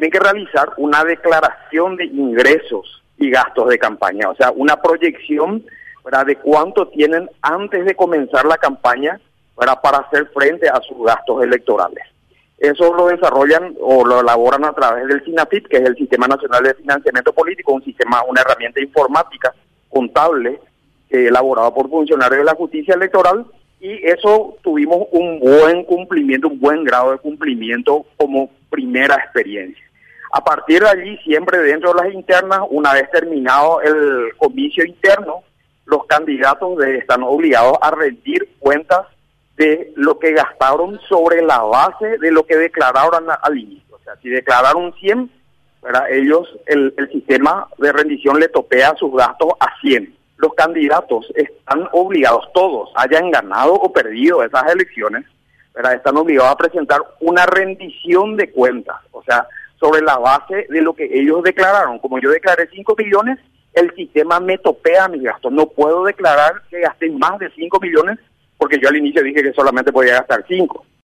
tienen que realizar una declaración de ingresos y gastos de campaña, o sea, una proyección ¿verdad? de cuánto tienen antes de comenzar la campaña para hacer frente a sus gastos electorales. Eso lo desarrollan o lo elaboran a través del SINAFIP, que es el Sistema Nacional de Financiamiento Político, un sistema, una herramienta informática contable eh, elaborada por funcionarios de la justicia electoral y eso tuvimos un buen cumplimiento, un buen grado de cumplimiento como primera experiencia. A partir de allí, siempre dentro de las internas, una vez terminado el comicio interno, los candidatos están obligados a rendir cuentas de lo que gastaron sobre la base de lo que declararon al inicio. O sea, si declararon 100, ellos, el, el sistema de rendición le topea sus gastos a 100. Los candidatos están obligados, todos, hayan ganado o perdido esas elecciones, ¿verdad? están obligados a presentar una rendición de cuentas, o sea, sobre la base de lo que ellos declararon. Como yo declaré 5 millones, el sistema me topea mis gastos. No puedo declarar que gasté más de 5 millones porque yo al inicio dije que solamente podía gastar 5.